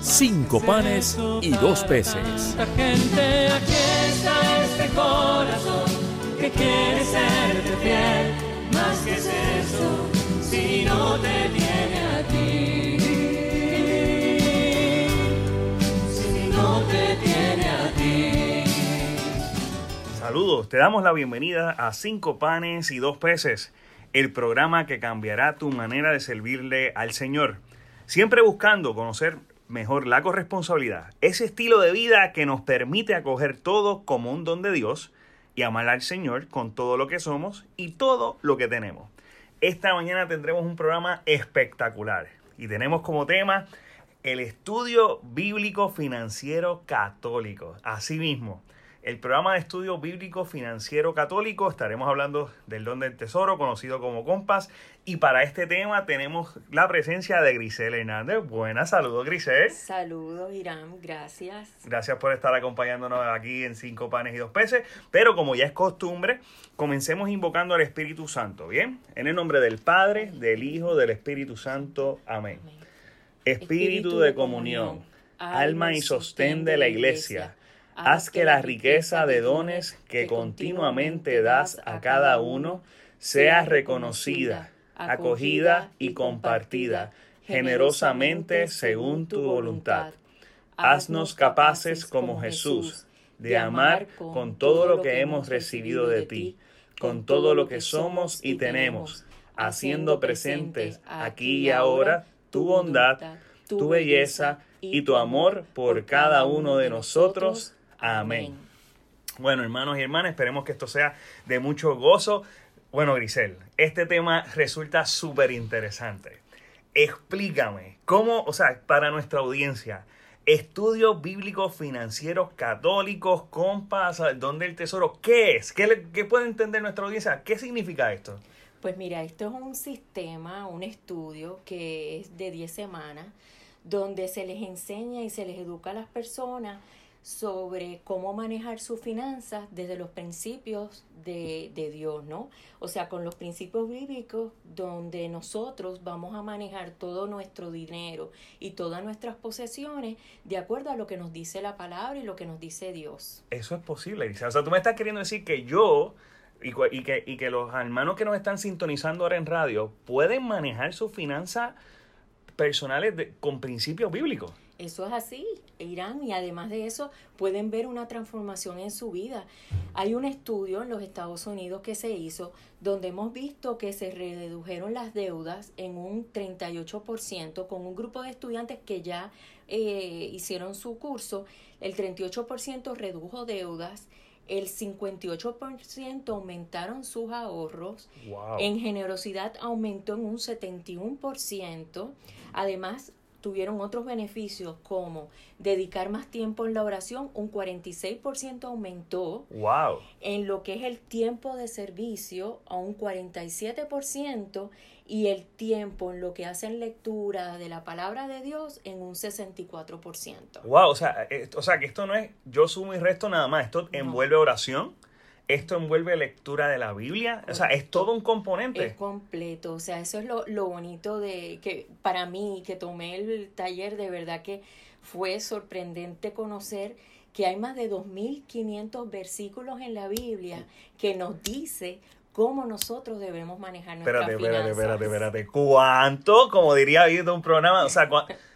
cinco panes y dos peces. Gente, aquí está este corazón que quiere serte fiel. Más que es eso, si no te tiene a ti. Si no te tiene a ti. Saludos, te damos la bienvenida a Cinco Panes y Dos Peces, el programa que cambiará tu manera de servirle al Señor. Siempre buscando conocer mejor la corresponsabilidad, ese estilo de vida que nos permite acoger todo como un don de Dios y amar al Señor con todo lo que somos y todo lo que tenemos. Esta mañana tendremos un programa espectacular y tenemos como tema el estudio bíblico financiero católico. Asimismo, el programa de estudio bíblico financiero católico estaremos hablando del don del tesoro, conocido como Compas. Y para este tema tenemos la presencia de Grisel Hernández. Buenas, saludos Grisel. Saludos, Irán, gracias. Gracias por estar acompañándonos aquí en Cinco Panes y Dos Peces. Pero como ya es costumbre, comencemos invocando al Espíritu Santo, ¿bien? En el nombre del Padre, del Hijo, del Espíritu Santo. Amén. Espíritu de comunión, alma y sostén de la iglesia, haz que la riqueza de dones que continuamente das a cada uno sea reconocida, acogida y compartida generosamente según tu voluntad. Haznos capaces como Jesús de amar con todo lo que hemos recibido de ti, con todo lo que somos y tenemos, haciendo presentes aquí y ahora tu bondad, tu belleza y tu amor por cada uno de nosotros. Amén. Bueno, hermanos y hermanas, esperemos que esto sea de mucho gozo. Bueno, Grisel, este tema resulta súper interesante. Explícame, ¿cómo, o sea, para nuestra audiencia, estudios bíblicos financieros católicos, compas, ¿dónde el tesoro? ¿Qué es? ¿Qué, le- qué puede entender nuestra audiencia? ¿Qué significa esto? Pues mira, esto es un sistema, un estudio que es de 10 semanas, donde se les enseña y se les educa a las personas sobre cómo manejar sus finanzas desde los principios de, de Dios, ¿no? O sea, con los principios bíblicos donde nosotros vamos a manejar todo nuestro dinero y todas nuestras posesiones de acuerdo a lo que nos dice la palabra y lo que nos dice Dios. Eso es posible. O sea, tú me estás queriendo decir que yo y, y que, y que los hermanos que nos están sintonizando ahora en radio pueden manejar sus finanzas personales de- con principios bíblicos. Eso es así, Irán, y además de eso pueden ver una transformación en su vida. Hay un estudio en los Estados Unidos que se hizo donde hemos visto que se redujeron las deudas en un 38% con un grupo de estudiantes que ya eh, hicieron su curso. El 38% redujo deudas, el 58% aumentaron sus ahorros, Wow. en generosidad aumentó en un 71%. Además, tuvieron otros beneficios como dedicar más tiempo en la oración, un 46% aumentó. Wow. En lo que es el tiempo de servicio, a un 47%. Y el tiempo en lo que hacen lectura de la palabra de Dios en un 64%. Wow, o sea, eh, o sea que esto no es yo sumo y resto nada más, esto envuelve oración, esto envuelve lectura de la Biblia, o sea, es todo un componente. Es completo, o sea, eso es lo, lo bonito de que para mí, que tomé el taller, de verdad que fue sorprendente conocer que hay más de 2.500 versículos en la Biblia que nos dice cómo nosotros debemos manejar nuestras Espérate, espérate, finanzas. espérate, espérate. ¿Cuánto? Como diría viendo un programa, o sea, cua-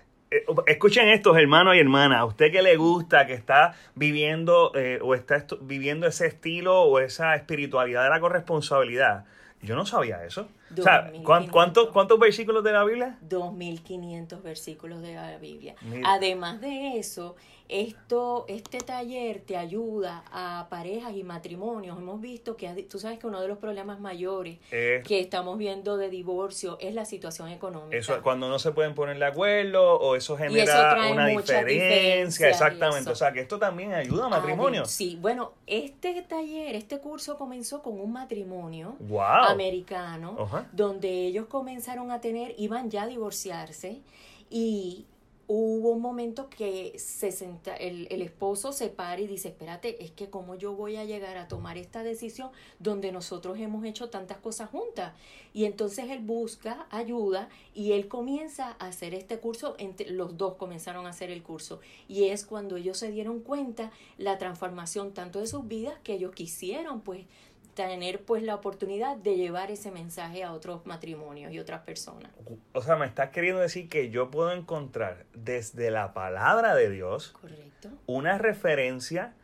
escuchen estos hermanos y hermanas, a usted que le gusta, que está viviendo eh, o está viviendo ese estilo o esa espiritualidad de la corresponsabilidad. Yo no sabía eso. O sea, ¿cuán- 2.500. ¿cuántos, ¿cuántos versículos de la Biblia? 2.500 versículos de la Biblia. Mira. Además de eso, Esto, este taller te ayuda a parejas y matrimonios. Hemos visto que tú sabes que uno de los problemas mayores Eh, que estamos viendo de divorcio es la situación económica. Eso, cuando no se pueden poner de acuerdo o eso genera una diferencia. Exactamente. O sea, que esto también ayuda a matrimonio. de- Sí, bueno, este taller, este curso comenzó con un matrimonio Wow. americano, donde ellos comenzaron a tener, iban ya a divorciarse y hubo un momento que se senta, el, el esposo se para y dice, espérate, es que cómo yo voy a llegar a tomar esta decisión donde nosotros hemos hecho tantas cosas juntas. Y entonces él busca ayuda y él comienza a hacer este curso, entre, los dos comenzaron a hacer el curso. Y es cuando ellos se dieron cuenta la transformación tanto de sus vidas que ellos quisieron pues tener pues la oportunidad de llevar ese mensaje a otros matrimonios y otras personas. O sea, me estás queriendo decir que yo puedo encontrar desde la palabra de Dios ¿Correcto? una referencia.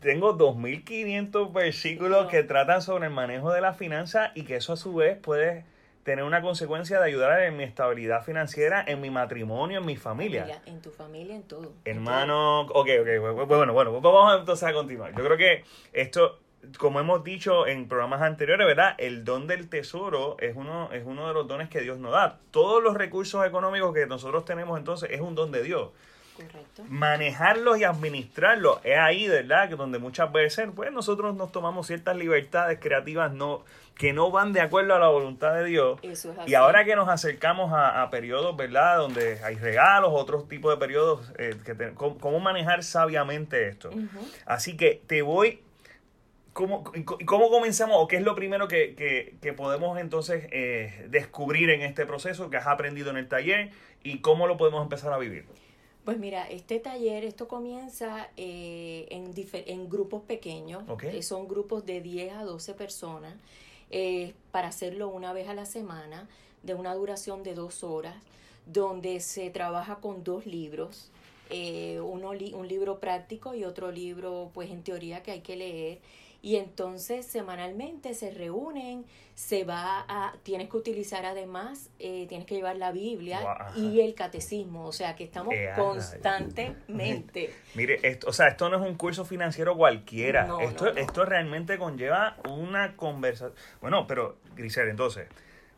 Tengo 2500 versículos que tratan sobre el manejo de la finanza y que eso a su vez puede tener una consecuencia de ayudar en mi estabilidad financiera, en mi matrimonio, en mi familia. Familia, en tu familia, en todo. Hermano, ok, ok, bu- bueno, bueno, pues vamos entonces a continuar. Yo creo que esto, como hemos dicho en programas anteriores, ¿verdad? El don del tesoro es uno, es uno de los dones que Dios nos da. Todos los recursos económicos que nosotros tenemos entonces es un don de Dios. Correcto. Manejarlos y administrarlos es ahí, ¿verdad? Que donde muchas veces, pues nosotros nos tomamos ciertas libertades creativas no, que no van de acuerdo a la voluntad de Dios. Eso es Y ahora que nos acercamos a, a periodos, ¿verdad? Donde hay regalos, otros tipos de periodos, eh, que te- cómo, cómo manejar sabiamente esto. Así que te voy... ¿Cómo, cómo comenzamos o qué es lo primero que, que- que podemos entonces eh, descubrir en este proceso que has aprendido en el taller y cómo lo podemos empezar a vivir? Pues mira, este taller, esto comienza eh, en, grupos pequeños, Ok. eh, son grupos de 10 a 12 personas, eh, para hacerlo una vez a la semana, de una duración de dos horas, donde se trabaja con dos libros, eh, uno li- un libro práctico y otro libro, pues en teoría que hay que leer. Y entonces semanalmente se reúnen, se va a, tienes que utilizar además, eh, tienes que llevar la Biblia y el catecismo, o sea que estamos Eh, constantemente. Mire, esto, o sea, esto no es un curso financiero cualquiera. No, esto, no, no. esto realmente conlleva una conversación. Bueno, pero, Grisel, entonces,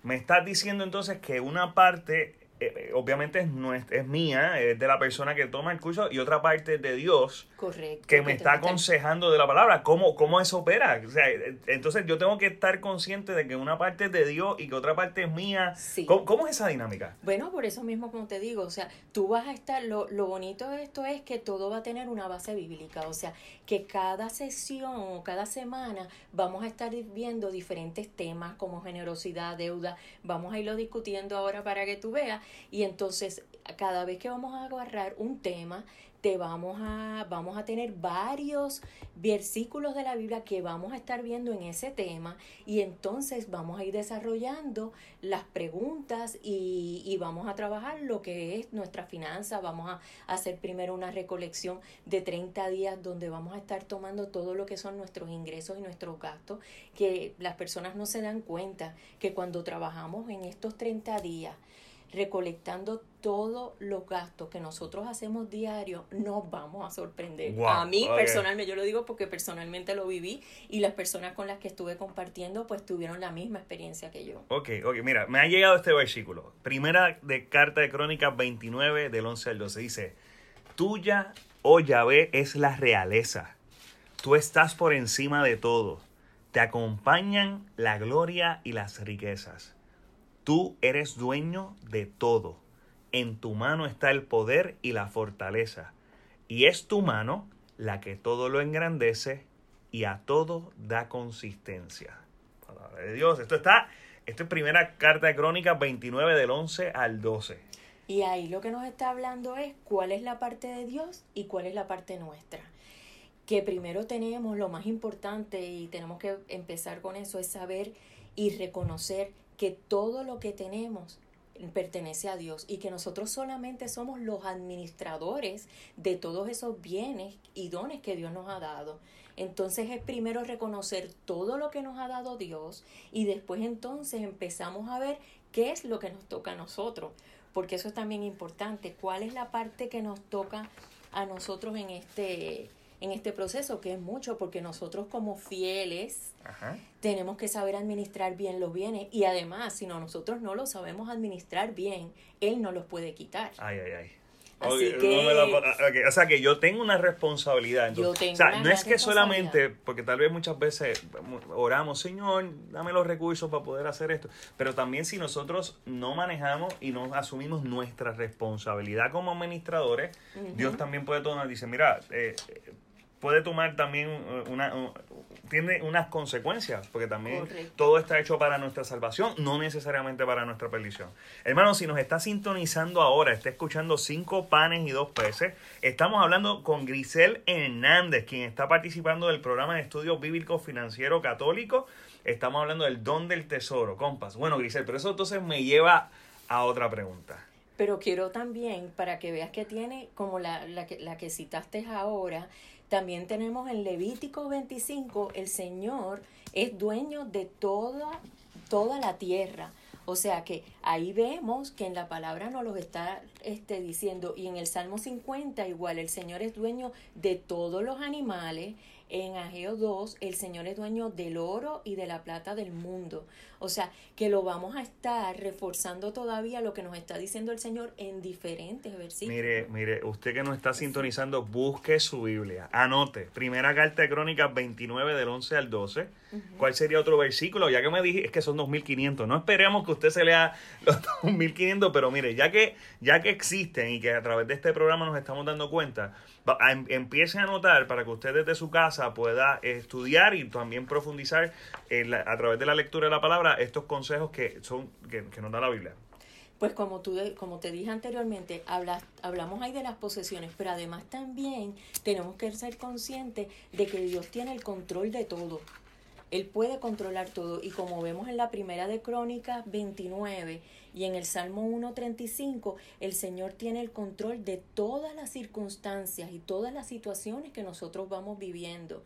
me estás diciendo entonces que una parte, eh, eh, obviamente es, nuestra, es mía, es de la persona que toma el curso, y otra parte es de Dios, Correcto. que me está aconsejando de la palabra. ¿Cómo, cómo eso opera? O sea, eh, entonces yo tengo que estar consciente de que una parte es de Dios y que otra parte es mía. Sí. ¿Cómo, cómo es esa dinámica? Bueno, por eso mismo como te digo, o sea, tú vas a estar, lo, lo bonito de esto es que todo va a tener una base bíblica, o sea, que cada sesión o cada semana vamos a estar viendo diferentes temas como generosidad, deuda, vamos a irlo discutiendo ahora para que tú veas, y entonces cada vez que vamos a agarrar un tema, te vamos a, vamos a tener varios versículos de la Biblia que vamos a estar viendo en ese tema y entonces vamos a ir desarrollando las preguntas y, y vamos a trabajar lo que es nuestra finanza. Vamos a hacer primero una recolección de 30 días donde vamos a estar tomando todo lo que son nuestros ingresos y nuestros gastos, que las personas no se dan cuenta que cuando trabajamos en estos 30 días, recolectando todos los gastos que nosotros hacemos diario, nos vamos a sorprender. Wow, a mí personalmente, yo lo digo porque personalmente lo viví y las personas con las que estuve compartiendo pues tuvieron la misma experiencia que yo. Ok, ok, mira, me ha llegado este versículo. Primera de carta de Crónicas 29 del 11 al 12 dice, Tuya, oh Yahvé, es la realeza. Tú estás por encima de todo. Te acompañan la gloria y las riquezas. Tú eres dueño de todo. En tu mano está el poder y la fortaleza. Y es tu mano la que todo lo engrandece y a todo da consistencia. Palabra de Dios. Esto está, esto es primera carta de Crónicas 29 del 11 al 12. Y ahí lo que nos está hablando es cuál es la parte de Dios y cuál es la parte nuestra. Que primero tenemos lo más importante y tenemos que empezar con eso, es saber y reconocer que todo lo que tenemos pertenece a Dios y que nosotros solamente somos los administradores de todos esos bienes y dones que Dios nos ha dado. Entonces es primero reconocer todo lo que nos ha dado Dios y después entonces empezamos a ver qué es lo que nos toca a nosotros, porque eso es también importante, cuál es la parte que nos toca a nosotros en este en este proceso, que es mucho, porque nosotros como fieles Ajá. tenemos que saber administrar bien los bienes y además, si no nosotros no los sabemos administrar bien, Él no los puede quitar. Ay, ay, ay. Así que- no me la- ok, O sea que yo tengo una responsabilidad. entonces. Yo tengo o sea, una no es que solamente, porque tal vez muchas veces oramos, Señor, dame los recursos para poder hacer esto. Pero también si nosotros no manejamos y no asumimos nuestra responsabilidad como administradores, Dios también puede tomar, dice, mira, eh, eh, puede tomar también eh, una, un- tiene unas consecuencias, porque también Correcto. todo está hecho para nuestra salvación, no necesariamente para nuestra perdición. Hermano, si nos está sintonizando ahora, está escuchando cinco panes y dos peces, estamos hablando con Grisel Hernández, quien está participando del programa de estudios bíblicos financiero católico. Estamos hablando del don del tesoro, compas. Bueno, Grisel, pero eso entonces me lleva a otra pregunta. Pero quiero también, para que veas que tiene, como la, la, que, la que citaste ahora, también tenemos en Levítico 25, el Señor es dueño de toda, toda la tierra. O sea que ahí vemos que en la palabra nos lo está este, diciendo y en el Salmo 50 igual el Señor es dueño de todos los animales. En Ageo 2 el Señor es dueño del oro y de la plata del mundo. O sea que lo vamos a estar reforzando todavía lo que nos está diciendo el Señor en diferentes versículos. Mire, mire, usted que nos está sintonizando, busque su Biblia. Anote, primera carta de Crónicas 29 del 11 al 12. ¿Cuál sería otro versículo? Ya que me dije, es que son 2500. No esperemos que usted se lea los 2500, pero mire, ya que, ya que existen y que a través de este programa nos estamos dando cuenta, em- empiece a anotar para que usted desde su casa pueda estudiar y también profundizar en la- a través de la lectura de la palabra estos consejos que son que, que nos da la Biblia. Pues como, tú, como te dije anteriormente, hablas, hablamos ahí de las posesiones, pero además también tenemos que ser conscientes de que Dios tiene el control de todo. Él puede controlar todo y como vemos en la primera de Crónicas 29 y en el Salmo 1.35, el Señor tiene el control de todas las circunstancias y todas las situaciones que nosotros vamos viviendo.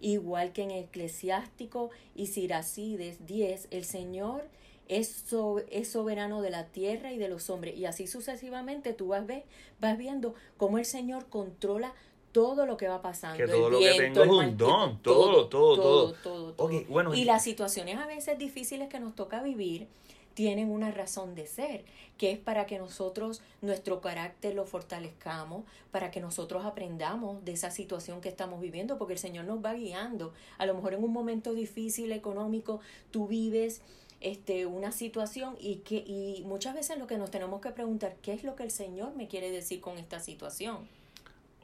Igual que en Eclesiástico y Siracides 10, el Señor es, so- es soberano de la tierra y de los hombres. Y así sucesivamente tú vas, ve- vas viendo cómo el Señor controla todo lo que va pasando. Que todo el lo que tengo es un don, todo, todo, todo. todo, todo. Ok, bueno, y y- las situaciones a veces difíciles que nos toca vivir tienen una razón de ser, que es para que nosotros nuestro carácter lo fortalezcamos, para que nosotros aprendamos de esa situación que estamos viviendo, porque el Señor nos va guiando. A lo mejor en un momento difícil económico tú vives este una situación y que y muchas veces lo que nos tenemos que preguntar, ¿qué es lo que el Señor me quiere decir con esta situación?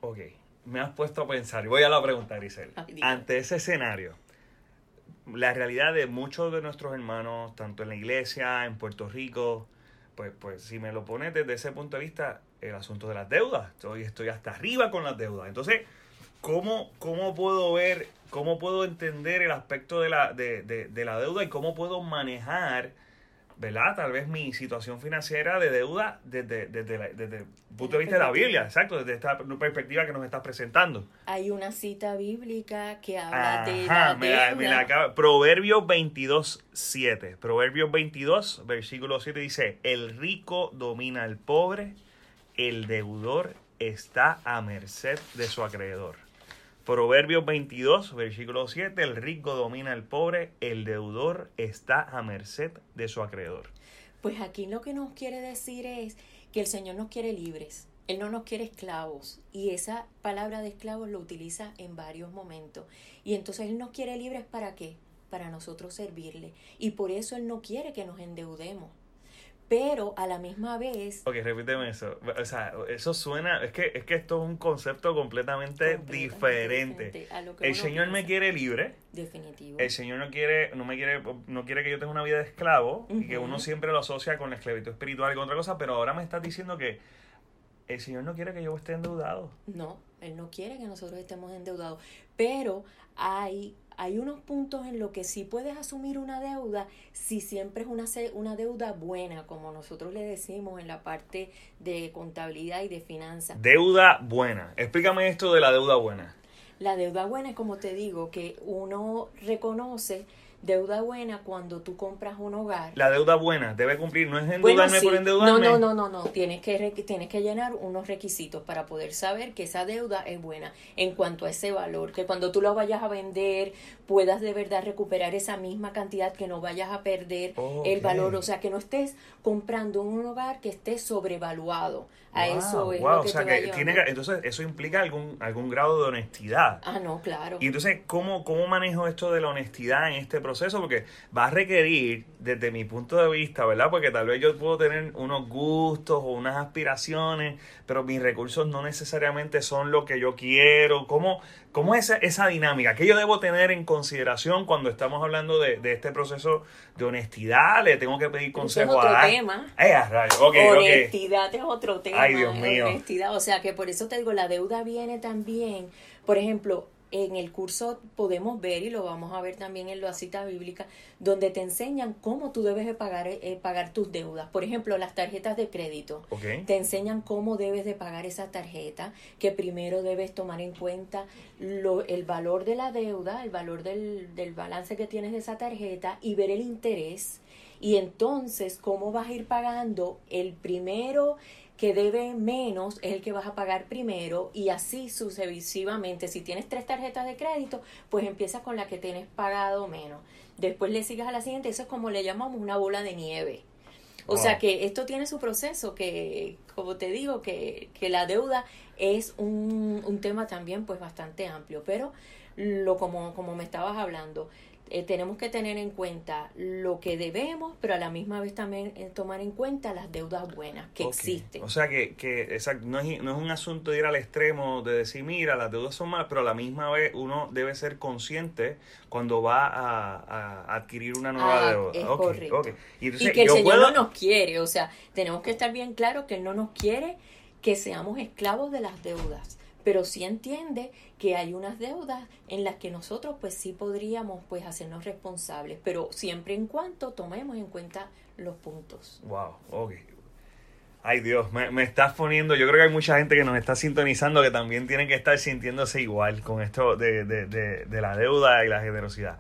Ok, me has puesto a pensar. y Voy a la pregunta, Grisel. Ante ese escenario, la realidad de muchos de nuestros hermanos, tanto en la iglesia, en Puerto Rico, pues, pues si me lo pones desde ese punto de vista, el asunto de las deudas. Estoy, estoy hasta arriba con las deudas. Entonces, ¿cómo, cómo puedo ver, cómo puedo entender el aspecto de la, de, de- de la deuda y cómo puedo manejar, ¿verdad? Tal vez mi situación financiera de deuda desde, desde, la- desde el punto de vista de la Biblia, exacto, desde esta perspectiva que nos estás presentando. Hay una cita bíblica que habla de la me la, me la deuda. acaba- Proverbios 22, 7. Proverbios 22, versículo 7 dice, el rico domina al pobre, el deudor está a merced de su acreedor. Proverbios 22, versículo 7, el rico domina al pobre, el deudor está a merced de su acreedor. Pues aquí lo que nos quiere decir es que el Señor nos quiere libres. Él no nos quiere esclavos. Y esa palabra de esclavos lo utiliza en varios momentos. Y entonces Él nos quiere libres para qué? Para nosotros servirle. Y por eso Él no quiere que nos endeudemos. Pero a la misma vez, Ok, repíteme eso. O sea, eso suena, es que, es que esto es un concepto completamente, Completamente diferente. El Señor me quiere libre. definitivo. El Señor no quiere, no me quiere, no quiere que yo tenga una vida de esclavo y que uno siempre lo asocia con la esclavitud espiritual y con otra cosa, pero ahora me estás diciendo que el Señor no quiere que yo esté endeudado. No, Él no quiere que nosotros estemos endeudados. Pero hay, hay unos puntos en los que sí puedes asumir una deuda si siempre es una, una deuda buena, como nosotros le decimos en la parte de contabilidad y de finanzas. Deuda buena. Explícame esto de la deuda buena. La deuda buena es como te digo, que uno reconoce Deuda buena cuando tú compras un hogar. La deuda buena debe cumplir, no es Bueno, endeudarme sí. por endeudarme. No, no, no, no, no. Tienes que, tienes que llenar unos requisitos para poder saber que esa deuda es buena en cuanto a ese valor. Que cuando tú lo vayas a vender, puedas de verdad recuperar esa misma cantidad, que no vayas a perder el Ok. valor. O sea, que no estés comprando un hogar que esté sobrevaluado. A Wow, eso es wow, lo que o sea te que tiene que, entonces eso implica algún algún grado de honestidad. Ah, no, claro. Y entonces, ¿cómo, ¿cómo manejo esto de la honestidad en este proceso? Porque va a requerir, desde mi punto de vista, ¿verdad? Porque tal vez yo puedo tener unos gustos o unas aspiraciones, pero mis recursos no necesariamente son lo que yo quiero. ¿Cómo, cómo es esa, esa dinámica? ¿Qué yo debo tener en consideración cuando estamos hablando de, de este proceso de honestidad? ¿Le tengo que pedir Ese es consejo otro a... tema. Eh, a honestidad es otro tema. Ay, Dios mío. Honestidad, o sea que por eso te digo, la deuda viene también, por ejemplo, en el curso podemos ver, y lo vamos a ver también en la cita bíblica, donde te enseñan cómo tú debes de pagar, eh, pagar tus deudas. Por ejemplo, las tarjetas de crédito. Te enseñan cómo debes de pagar esa tarjeta, que primero debes tomar en cuenta lo, el valor de la deuda, el valor del, del balance que tienes de esa tarjeta y ver el interés. Y entonces, cómo vas a ir pagando el primero que debe menos es el que vas a pagar primero y así sucesivamente. Si tienes tres tarjetas de crédito, pues empiezas con la que tienes pagado menos. Después le sigas a la siguiente, eso es como le llamamos una bola de nieve. O Wow. sea que esto tiene su proceso, que como te digo, que, que la deuda es un, un tema también pues bastante amplio, pero lo como, como me estabas hablando, eh, tenemos que tener en cuenta lo que debemos, pero a la misma vez también eh, tomar en cuenta las deudas buenas que existen. O sea que, que exacto, no, es, no es un asunto de ir al extremo de decir, mira, las deudas son malas, pero a la misma vez uno debe ser consciente cuando va a, a adquirir una nueva Ah, deuda. es correcto. Y, entonces, y que el Señor puedo- no nos quiere, o sea, tenemos que estar bien claros que Él no nos quiere que seamos esclavos de las deudas, pero sí entiende que hay unas deudas en las que nosotros pues sí podríamos pues hacernos responsables, pero siempre en cuanto tomemos en cuenta los puntos. Wow, ok. Ay Dios, me, me estás poniendo, yo creo que hay mucha gente que nos está sintonizando que también tienen que estar sintiéndose igual con esto de, de, de, de la deuda y la generosidad.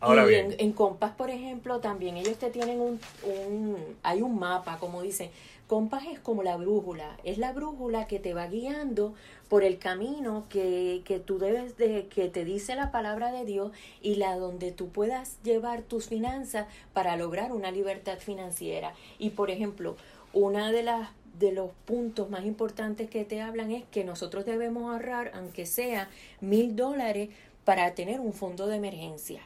Ahora y bien, en, en Compass, por ejemplo, también ellos te tienen un, un, hay un mapa, como dicen, Compass es como la brújula, es la brújula que te va guiando por el camino que, que tú debes de, que te dice la palabra de Dios y la donde tú puedas llevar tus finanzas para lograr una libertad financiera. Y por ejemplo, una de las de los puntos más importantes que te hablan es que nosotros debemos ahorrar, aunque sea mil dólares, para tener un fondo de emergencia.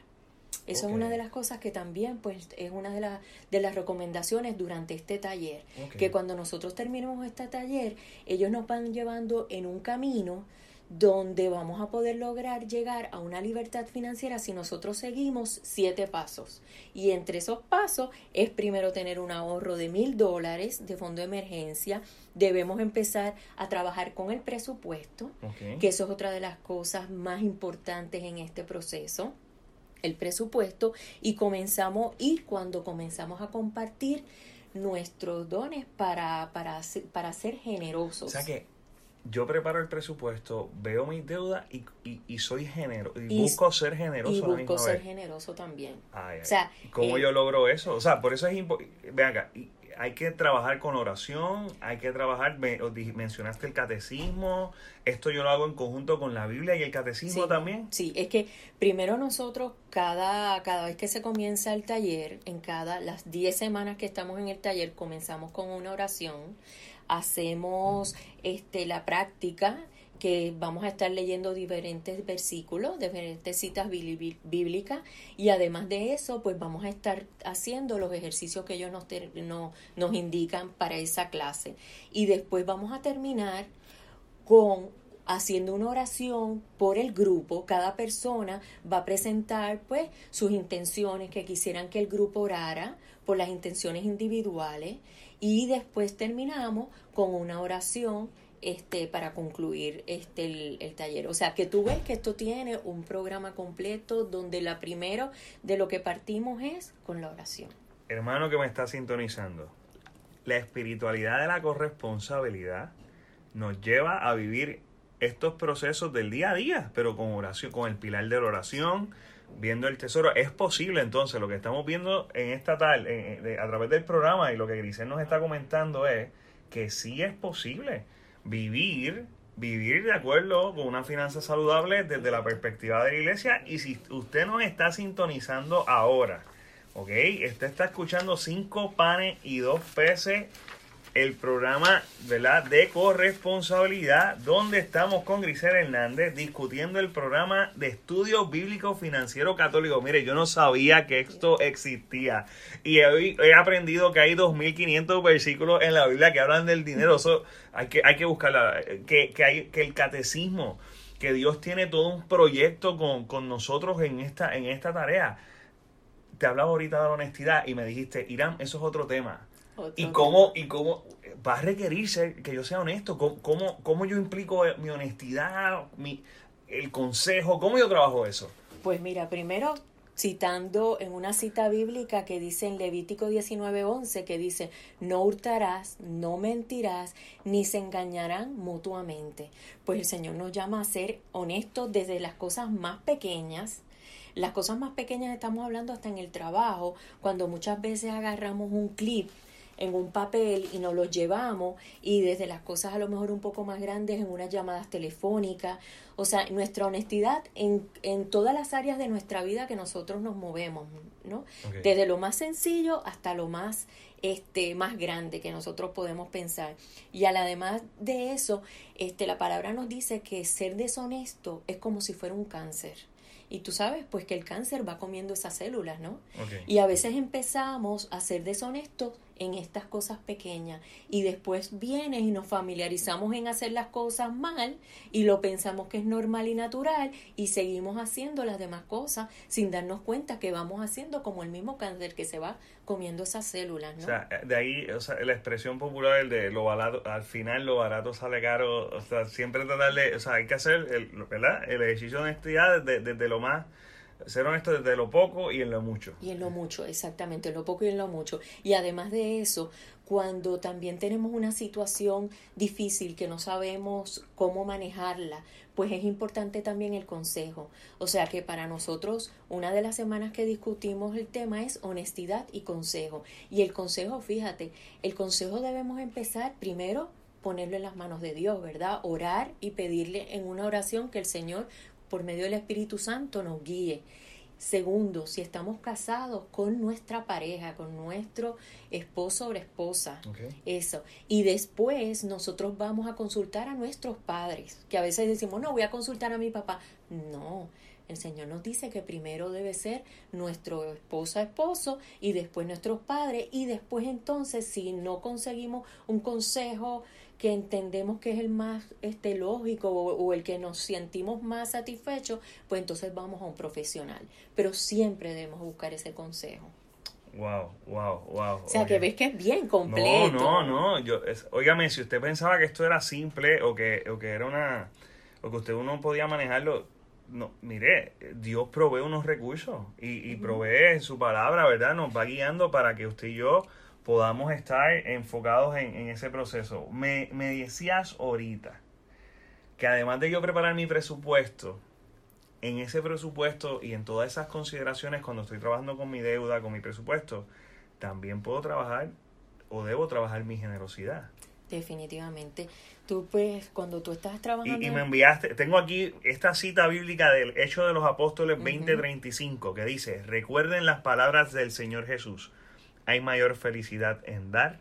Eso Ok. es una de las cosas que también pues es una de, las de las recomendaciones durante este taller. Que cuando nosotros terminemos este taller, ellos nos van llevando en un camino donde vamos a poder lograr llegar a una libertad financiera si nosotros seguimos siete pasos. Y entre esos pasos es primero tener un ahorro de mil dólares de fondo de emergencia. Debemos empezar a trabajar con el presupuesto, que eso es otra de las cosas más importantes en este proceso el presupuesto y comenzamos y cuando comenzamos a compartir nuestros dones para, para, ser- para ser generosos. O sea que yo preparo el presupuesto, veo mis deudas y, y, y soy generoso, y, Y- busco ser generoso y a la misma busco ser vez. generoso también. Ay, ay. O sea, ¿Cómo eh, yo logro eso? O sea, por eso es importante. Ven acá, hay que trabajar con oración, hay que trabajar, me- mencionaste el catecismo, esto yo lo hago en conjunto con la Biblia y el catecismo Sí, también. Sí, es que primero nosotros cada, cada vez que se comienza el taller, en cada las 10 semanas que estamos en el taller, comenzamos con una oración, hacemos este la práctica que vamos a estar leyendo diferentes versículos, diferentes citas bí- bíblicas y además de eso, pues vamos a estar haciendo los ejercicios que ellos nos, nos indican para esa clase. Y después vamos a terminar con haciendo una oración por el grupo, cada persona va a presentar pues sus intenciones que quisieran que el grupo orara por las intenciones individuales y después terminamos con una oración este para concluir este el, taller. O sea, que tú ves que esto tiene un programa completo donde la primero de lo que partimos es con la oración. Hermano que me está sintonizando, la espiritualidad de la corresponsabilidad nos lleva a vivir estos procesos del día a día, pero con oración, con el pilar de la oración, viendo el tesoro. Es posible entonces, lo que estamos viendo en esta tal, a través del programa y lo que Grisel nos está comentando es que sí es posible vivir, vivir de acuerdo con una finanza saludable desde la perspectiva de la iglesia. Y si usted nos está sintonizando ahora, ¿ok? Usted está escuchando cinco panes y dos peces el programa ¿verdad? de corresponsabilidad, donde estamos con Grisel Hernández discutiendo el programa de estudio bíblico financiero católico. Mire, yo no sabía que esto existía y hoy he aprendido que hay 2.500 versículos en la Biblia que hablan del dinero. Eso hay que, hay que buscarla. Que, que, hay, que el catecismo, que Dios tiene todo un proyecto con, con nosotros en esta, en esta tarea. Te hablaba ahorita de la honestidad y me dijiste, Irán, eso es otro tema. Otro ¿Y cómo, ¿Y cómo va a requerirse que yo sea honesto? ¿Cómo, cómo, cómo yo implico mi honestidad, mi, el consejo? ¿Cómo yo trabajo eso? Pues mira, primero citando en una cita bíblica que dice en Levítico 19:11 que dice, no hurtarás, no mentirás, ni se engañarán mutuamente. Pues el Señor nos llama a ser honestos desde las cosas más pequeñas. Las cosas más pequeñas estamos hablando hasta en el trabajo, cuando muchas veces agarramos un clip en un papel y nos los llevamos y desde las cosas a lo mejor un poco más grandes en unas llamadas telefónicas. O sea, nuestra honestidad en, en todas las áreas de nuestra vida que nosotros nos movemos, ¿no? Desde lo más sencillo hasta lo más este más grande que nosotros podemos pensar. Y además de eso, este la palabra nos dice que ser deshonesto es como si fuera un cáncer. Y tú sabes, pues que el cáncer va comiendo esas células, ¿no? Y a veces empezamos a ser deshonestos en estas cosas pequeñas y después viene y nos familiarizamos en hacer las cosas mal y lo pensamos que es normal y natural y seguimos haciendo las demás cosas sin darnos cuenta que vamos haciendo como el mismo cáncer que se va comiendo esas células, ¿no? O sea, de ahí o sea, la expresión popular el de lo barato, al final lo barato sale caro, o sea, siempre tratar de, o sea, hay que hacer el, ¿verdad? el ejercicio de honestidad desde, desde lo más, ser honesto desde lo poco y en lo mucho. Y en lo mucho, exactamente, en lo poco y en lo mucho. Y además de eso, cuando también tenemos una situación difícil que no sabemos cómo manejarla, pues es importante también el consejo. O sea que para nosotros, una de las semanas que discutimos el tema es honestidad y consejo. Y el consejo, fíjate, el consejo debemos empezar primero ponerlo en las manos de Dios, ¿verdad? Orar y pedirle en una oración que el Señor, por medio del Espíritu Santo, nos guíe. Segundo, si estamos casados con nuestra pareja, con nuestro esposo o esposa. Eso. Y después nosotros vamos a consultar a nuestros padres, que a veces decimos, no, voy a consultar a mi papá. No, el Señor nos dice que primero debe ser nuestro esposa, esposo, y después nuestros padres, y después entonces, si no conseguimos un consejo que entendemos que es el más este, lógico o, o el que nos sentimos más satisfechos, pues entonces vamos a un profesional. Pero siempre debemos buscar ese consejo. Wow, wow, wow. O sea, que ves que es bien completo. No, no, no. Yo, es, óigame, si usted pensaba que esto era simple o que, o que era una. o que usted uno podía manejarlo. No, mire, Dios provee unos recursos y, y provee en su palabra, ¿verdad? Nos va guiando para que usted y yo podamos estar enfocados en, en ese proceso. Me, me decías ahorita que además de yo preparar mi presupuesto, en ese presupuesto y en todas esas consideraciones cuando estoy trabajando con mi deuda, con mi presupuesto, también puedo trabajar o debo trabajar mi generosidad. Definitivamente. Tú, pues, cuando tú estás trabajando. Y, y me enviaste, tengo aquí esta cita bíblica del Hecho de los Apóstoles 20:35 que dice, recuerden las palabras del Señor Jesús, hay mayor felicidad en dar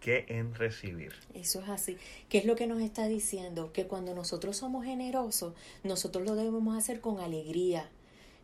que en recibir. Eso es así. ¿Qué es lo que nos está diciendo? Que cuando nosotros somos generosos, nosotros lo debemos hacer con alegría.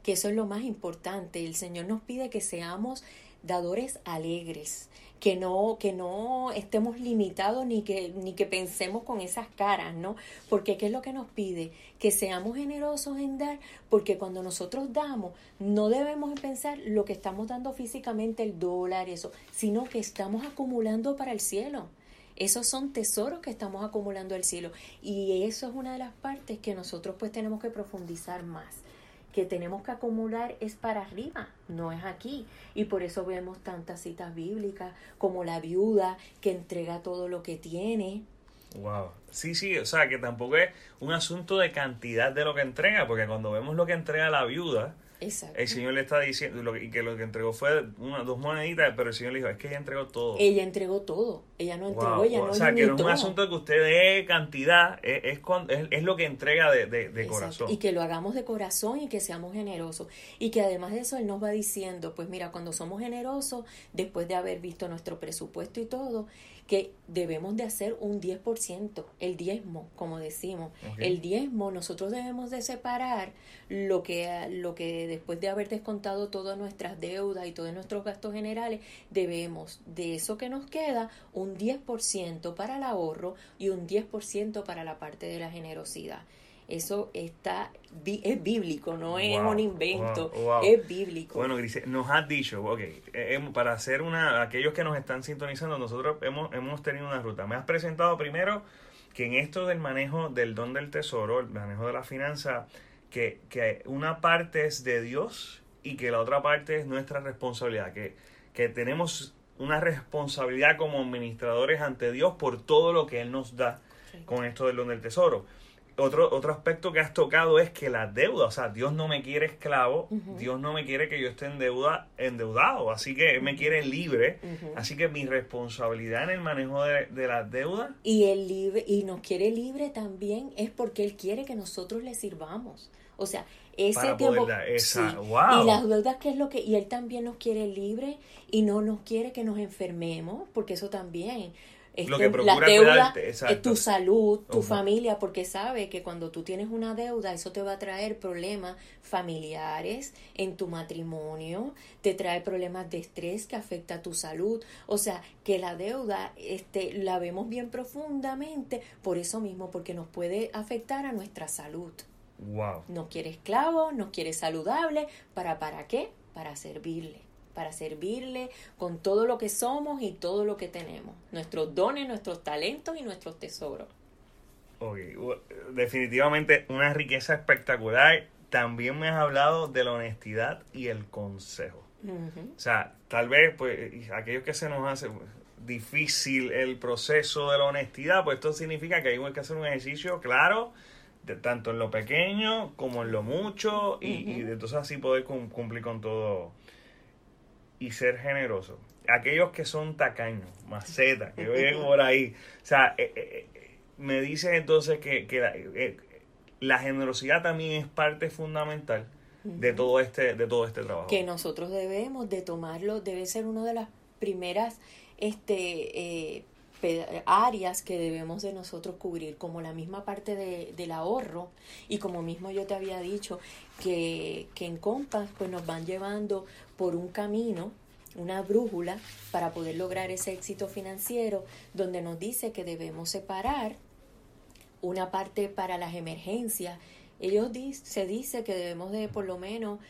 Que eso es lo más importante. El Señor nos pide que seamos dadores alegres, que no, que no estemos limitados ni que, ni que pensemos con esas caras, ¿no? Porque ¿qué es lo que nos pide? Que seamos generosos en dar, porque cuando nosotros damos, no debemos pensar lo que estamos dando físicamente, el dólar, eso, sino que estamos acumulando para el cielo. Esos son tesoros que estamos acumulando al cielo. Y eso es una de las partes que nosotros pues tenemos que profundizar más que tenemos que acumular es para arriba, no es aquí. Y por eso vemos tantas citas bíblicas como la viuda que entrega todo lo que tiene. Wow. Sí, sí, o sea, que tampoco es un asunto de cantidad de lo que entrega, porque cuando vemos lo que entrega la viuda, Exacto. el Señor le está diciendo, lo que, y que lo que entregó fue una, dos moneditas, pero el Señor le dijo, es que ella entregó todo. Ella entregó todo. Ella no entregó, Wow, ella wow. no o sea, que no es un asunto que usted dé cantidad, es, es, cuando- es, es lo que entrega de, de, de corazón. Y que lo hagamos de corazón y que seamos generosos. Y que además de eso Él nos va diciendo, pues mira, cuando somos generosos, después de haber visto nuestro presupuesto y todo, que debemos de hacer un 10%, el diezmo, como decimos. El diezmo, nosotros debemos de separar lo que, lo que después de haber descontado todas nuestras deudas y todos nuestros gastos generales, debemos de eso que nos queda un 10% para el ahorro y un 10% para la parte de la generosidad. Eso está es bíblico, no es un invento, wow, wow. es bíblico. Bueno, Grise, nos has dicho, ok, eh, em, para hacer una, aquellos que nos están sintonizando, nosotros hemos, hemos tenido una ruta. Me has presentado primero que en esto del manejo del don del tesoro, el manejo de la finanza, que, que una parte es de Dios y que la otra parte es nuestra responsabilidad, que, que tenemos una responsabilidad como administradores ante Dios por todo lo que Él nos da con esto del don del tesoro. Otro, otro aspecto que has tocado es que la deuda, o sea, Dios no me quiere esclavo. Dios no me quiere que yo esté en deuda, endeudado, así que Él me quiere libre, así que mi responsabilidad en el manejo de, de la deuda, Y él libre, y nos quiere libre también es porque él quiere que nosotros le sirvamos. O sea, ese Para tiempo esa- sí. ¡Wow! y las deudas que es lo que y él también nos quiere libre y no nos quiere que nos enfermemos, porque eso también Lo este, que procura la deuda cuidarte, es exacto. tu salud, tu familia, porque sabe que cuando tú tienes una deuda, eso te va a traer problemas familiares en tu matrimonio, te trae problemas de estrés que afecta a tu salud, o sea, que la deuda este la vemos bien profundamente por eso mismo, porque nos puede afectar a nuestra salud. wow. Nos quiere esclavos, nos quiere saludable, ¿para para qué? Para servirle, para servirle con todo lo que somos y todo lo que tenemos, nuestros dones, nuestros talentos y nuestros tesoros. Ok, definitivamente una riqueza espectacular. También me has hablado de la honestidad y el consejo. O sea, tal vez, pues, aquellos que se nos hace difícil el proceso de la honestidad, pues esto significa que hay que hacer un ejercicio claro, de, tanto en lo pequeño como en lo mucho, y, entonces así poder cum- cumplir con todo y ser generoso. Aquellos que son tacaños, macetas, que ven por ahí. O sea, eh, eh, eh, me dices entonces que, que la, eh, la generosidad también es parte fundamental de todo este, de todo este trabajo. que nosotros debemos de tomarlo, debe ser una de las primeras este, áreas que debemos de nosotros cubrir, como la misma parte de, del ahorro y como mismo yo te había dicho, que, que en Compass pues nos van llevando por un camino una brújula para poder lograr ese éxito financiero donde nos dice que debemos separar una parte para las emergencias. Ellos se dice que debemos de por lo menos,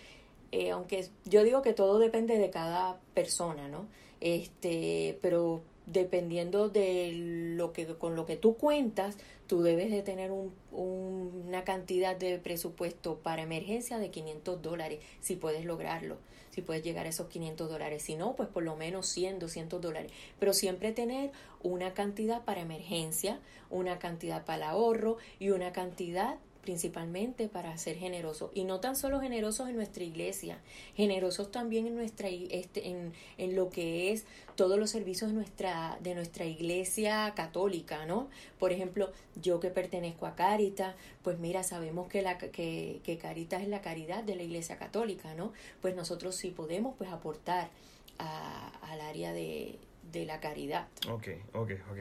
eh, aunque yo digo que todo depende de cada persona, ¿no? Este, pero dependiendo de lo que con lo que tú cuentas, tú debes de tener un, un- una cantidad de presupuesto para emergencia de 500 dólares, si puedes lograrlo, si puedes llegar a esos 500 dólares. Si no, pues por lo menos 100, 200 dólares. Pero siempre tener una cantidad para emergencia, una cantidad para el ahorro y una cantidad principalmente para ser generosos y no tan solo generosos en nuestra iglesia generosos también en nuestra este en, en lo que es todos los servicios de nuestra de nuestra iglesia católica no por ejemplo yo que pertenezco a Caritas pues mira sabemos que la que, que Caritas es la caridad de la iglesia católica no pues nosotros sí podemos pues aportar a- al área de, de la caridad. Ok, ok, ok.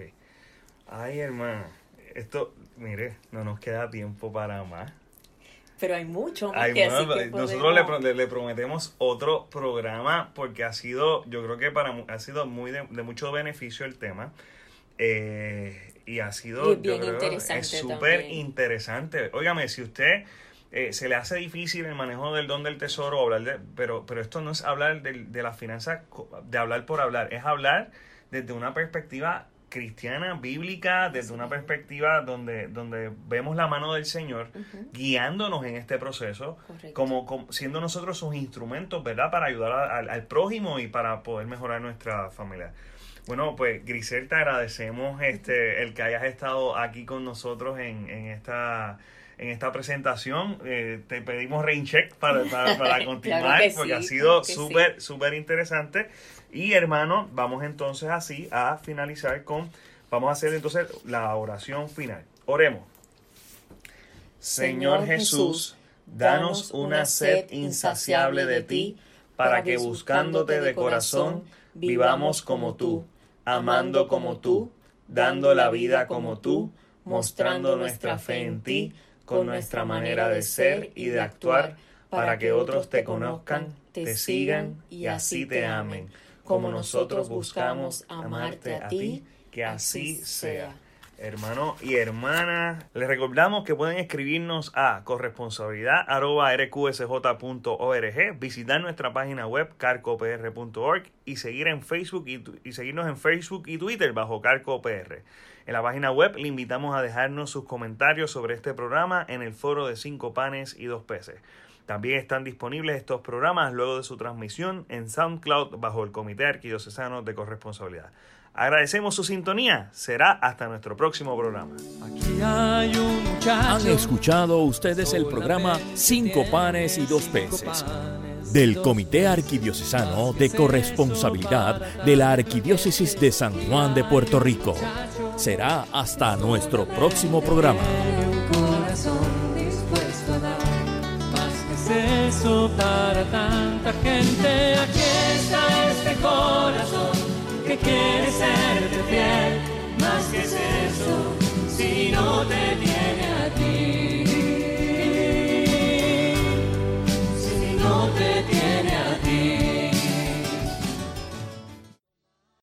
Ay, hermana, esto, mire, no nos queda tiempo para más. pero hay mucho más Ay, que hermana, así que nosotros le, podemos- le- le prometemos otro programa porque ha sido, yo creo que para ha sido muy de, de mucho beneficio el tema. Eh, y ha sido Y es bien yo creo, interesante es súper interesante. Óigame, si usted eh, se le hace difícil el manejo del don del tesoro, hablar de, pero, pero esto no es hablar de, la finanza, co- de hablar por hablar, es hablar desde una perspectiva cristiana, bíblica, desde una perspectiva donde, donde vemos la mano del Señor guiándonos en este proceso, como, como siendo nosotros sus instrumentos, ¿verdad? Para ayudar a- al prójimo y para poder mejorar nuestra familia. Bueno, pues Grisel, te agradecemos este, el que hayas estado aquí con nosotros en, en esta en esta presentación. Eh, te pedimos rain check para, para, para continuar que porque ha sido súper, súper interesante. Y hermano, vamos entonces así a finalizar con, vamos a hacer entonces la oración final. Oremos. Señor Jesús, danos una sed insaciable de ti, para que buscándote de corazón vivamos como tú, amando como tú, dando la vida como tú, mostrando nuestra fe en ti, con nuestra manera de ser y de actuar, para que otros te conozcan, te sigan y así te amen, como nosotros buscamos amarte a ti, que así sea. Hermano y hermana, les recordamos que pueden escribirnos a corresponsabilidad.rqsj.org, visitar nuestra página web carcopr.org y seguir en Facebook y, y seguirnos en Facebook y Twitter bajo carcopr. En la página web le invitamos a dejarnos sus comentarios sobre este programa en el foro de 5 panes y 2 peces. También están disponibles estos programas luego de su transmisión en SoundCloud bajo el Comité Arquidiocesano de Corresponsabilidad. Agradecemos su sintonía. Será hasta nuestro próximo programa. Aquí hay un muchacho. Han escuchado ustedes el programa Cinco panes y dos peces del Comité Arquidiocesano de Corresponsabilidad de la Arquidiócesis de San Juan de Puerto Rico. Será hasta nuestro próximo programa. un corazón dispuesto a dar más que es eso para tanta gente. Aquí está este corazón que quiere serte fiel, más que es eso, si no te tiene a ti.